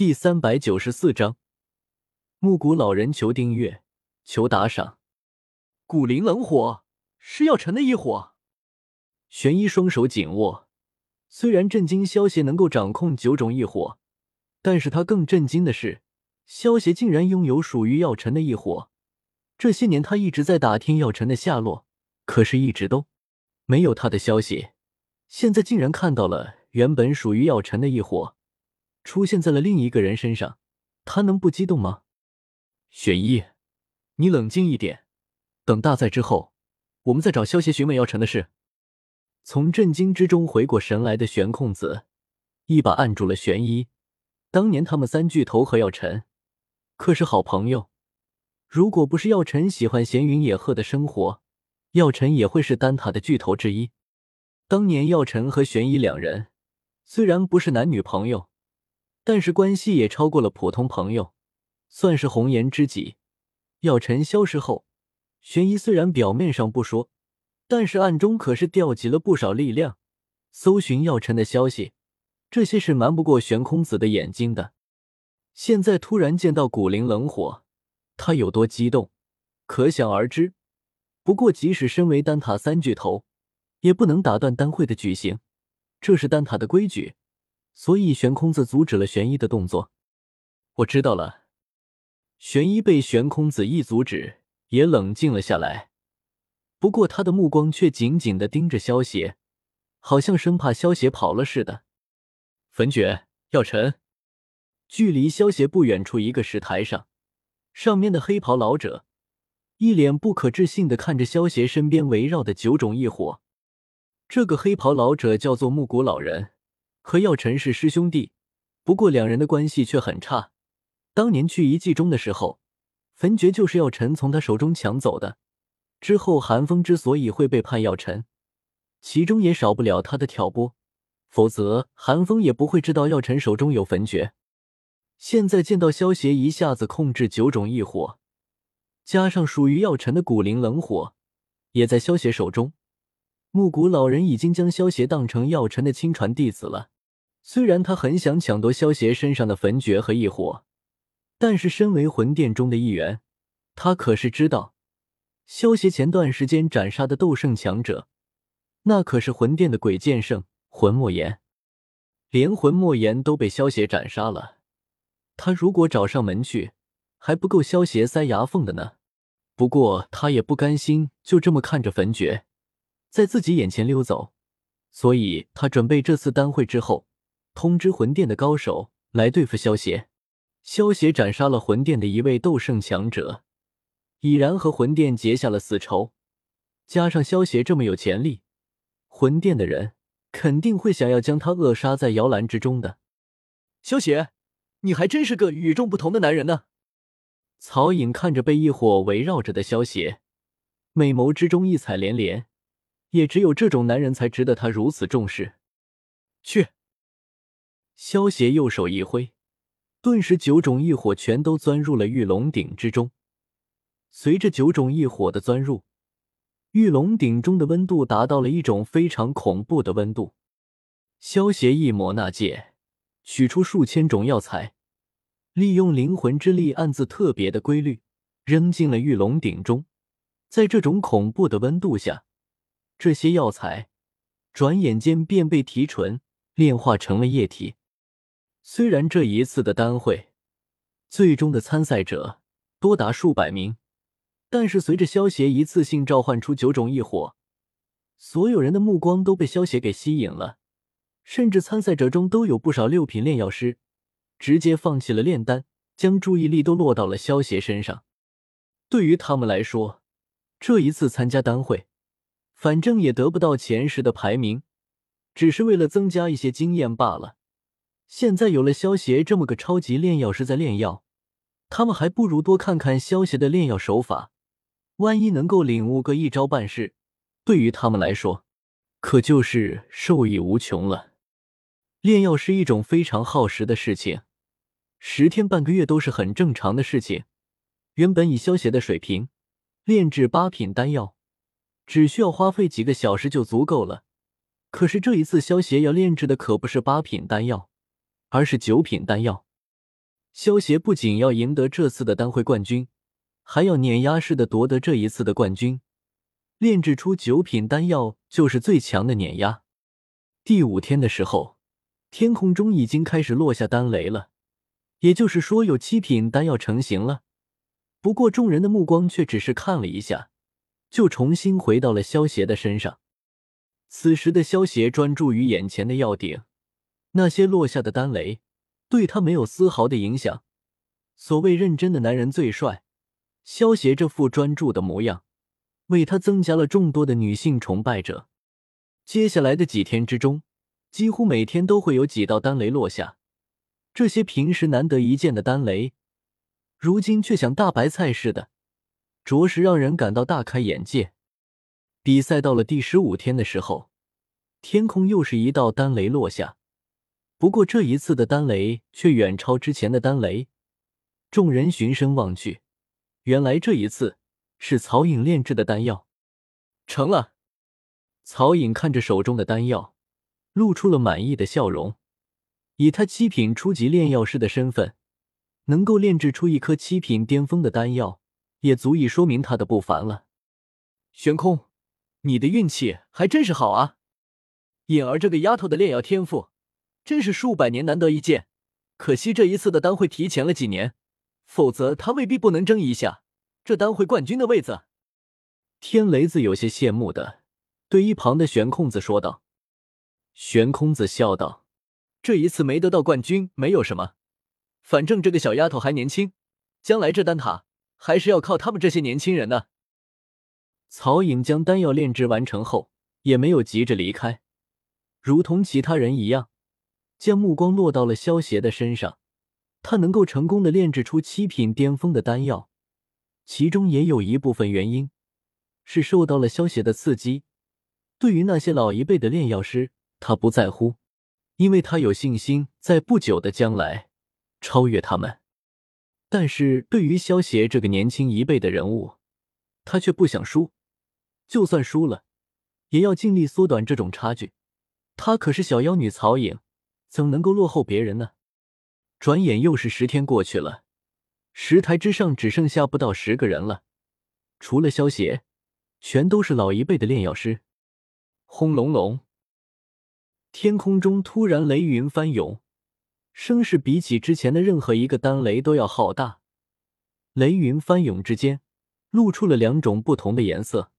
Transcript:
第三百九十四章，木谷老人求订阅，求打赏。古灵冷火是药尘的一火。玄一双手紧握，虽然震惊萧协能够掌控九种异火，但是他更震惊的是，萧协竟然拥有属于药尘的异火。这些年他一直在打听药尘的下落，可是一直都没有他的消息。现在竟然看到了原本属于药尘的异火。出现在了另一个人身上，他能不激动吗？玄一，你冷静一点，等大赛之后，我们再找萧协询问药尘的事。从震惊之中回过神来的玄空子，一把按住了玄一。当年他们三巨头和药尘可是好朋友，如果不是药尘喜欢闲云野鹤的生活，药尘也会是丹塔的巨头之一。当年药尘和玄一两人虽然不是男女朋友。但是关系也超过了普通朋友，算是红颜知己。药尘消失后，玄一虽然表面上不说，但是暗中可是调集了不少力量，搜寻药尘的消息。这些是瞒不过玄空子的眼睛的。现在突然见到古灵冷火，他有多激动，可想而知。不过，即使身为丹塔三巨头，也不能打断丹会的举行，这是丹塔的规矩。所以，玄空子阻止了玄一的动作。我知道了。玄一被玄空子一阻止，也冷静了下来。不过，他的目光却紧紧的盯着萧邪，好像生怕萧邪跑了似的。焚诀，药尘。距离萧邪不远处一个石台上，上面的黑袍老者一脸不可置信的看着萧邪身边围绕的九种异火。这个黑袍老者叫做木谷老人。和药尘是师兄弟，不过两人的关系却很差。当年去遗迹中的时候，焚诀就是药尘从他手中抢走的。之后寒风之所以会背叛药尘，其中也少不了他的挑拨，否则寒风也不会知道药尘手中有焚诀。现在见到萧邪一下子控制九种异火，加上属于药尘的古灵冷火，也在萧邪手中，木谷老人已经将萧邪当成药尘的亲传弟子了。虽然他很想抢夺萧邪身上的焚诀和异火，但是身为魂殿中的一员，他可是知道，萧邪前段时间斩杀的斗圣强者，那可是魂殿的鬼剑圣魂莫言，连魂莫言都被萧邪斩杀了。他如果找上门去，还不够萧邪塞牙缝的呢。不过他也不甘心就这么看着焚诀在自己眼前溜走，所以他准备这次丹会之后。通知魂殿的高手来对付萧邪。萧邪斩杀了魂殿的一位斗圣强者，已然和魂殿结下了死仇。加上萧邪这么有潜力，魂殿的人肯定会想要将他扼杀在摇篮之中的。萧邪，你还真是个与众不同的男人呢。曹颖看着被异火围绕着的萧邪，美眸之中异彩连连。也只有这种男人才值得他如此重视。去。萧邪右手一挥，顿时九种异火全都钻入了玉龙鼎之中。随着九种异火的钻入，玉龙鼎中的温度达到了一种非常恐怖的温度。萧邪一抹那戒，取出数千种药材，利用灵魂之力暗自特别的规律，扔进了玉龙鼎中。在这种恐怖的温度下，这些药材转眼间便被提纯炼化成了液体。虽然这一次的丹会，最终的参赛者多达数百名，但是随着萧协一次性召唤出九种异火，所有人的目光都被萧协给吸引了，甚至参赛者中都有不少六品炼药师，直接放弃了炼丹，将注意力都落到了萧协身上。对于他们来说，这一次参加丹会，反正也得不到前十的排名，只是为了增加一些经验罢了。现在有了萧协这么个超级炼药师在炼药，他们还不如多看看萧协的炼药手法，万一能够领悟个一招半式，对于他们来说，可就是受益无穷了。炼药是一种非常耗时的事情，十天半个月都是很正常的事情。原本以萧协的水平，炼制八品丹药，只需要花费几个小时就足够了。可是这一次萧协要炼制的可不是八品丹药。而是九品丹药，萧协不仅要赢得这次的丹会冠军，还要碾压式的夺得这一次的冠军。炼制出九品丹药就是最强的碾压。第五天的时候，天空中已经开始落下丹雷了，也就是说有七品丹药成型了。不过众人的目光却只是看了一下，就重新回到了萧协的身上。此时的萧协专注于眼前的药鼎，那些落下的丹雷对他没有丝毫的影响。所谓认真的男人最帅，萧协这副专注的模样。为他增加了众多的女性崇拜者。接下来的几天之中，几乎每天都会有几道丹雷落下。这些平时难得一见的丹雷，如今却像大白菜似的，着实让人感到大开眼界。比赛到了第十五天的时候，天空又是一道丹雷落下，不过这一次的丹雷却远超之前的丹雷。众人循声望去，原来这一次。是曹颖炼制的丹药，成了。曹颖看着手中的丹药，露出了满意的笑容。以他七品初级炼药师的身份，能够炼制出一颗七品巅峰的丹药，也足以说明他的不凡了。玄空，你的运气还真是好啊！颖儿这个丫头的炼药天赋，真是数百年难得一见。可惜这一次的丹会提前了几年，否则他未必不能争一下。这单会冠军的位子，天雷子有些羡慕的对一旁的玄空子说道。玄空子笑道：“这一次没得到冠军没有什么，反正这个小丫头还年轻，将来这丹塔还是要靠他们这些年轻人的。”曹颖将丹药炼制完成后，也没有急着离开，如同其他人一样，将目光落到了萧协的身上。他能够成功的炼制出七品巅峰的丹药。其中也有一部分原因，是受到了萧协的刺激。对于那些老一辈的炼药师，他不在乎，因为他有信心在不久的将来超越他们。但是对于萧协这个年轻一辈的人物，他却不想输，就算输了，也要尽力缩短这种差距。他可是小妖女曹颖，怎能够落后别人呢？转眼又是十天过去了。石台之上只剩下不到十个人了，除了萧协，全都是老一辈的炼药师。轰隆隆，天空中突然雷云翻涌，声势比起之前的任何一个丹雷都要浩大。雷云翻涌之间，露出了两种不同的颜色。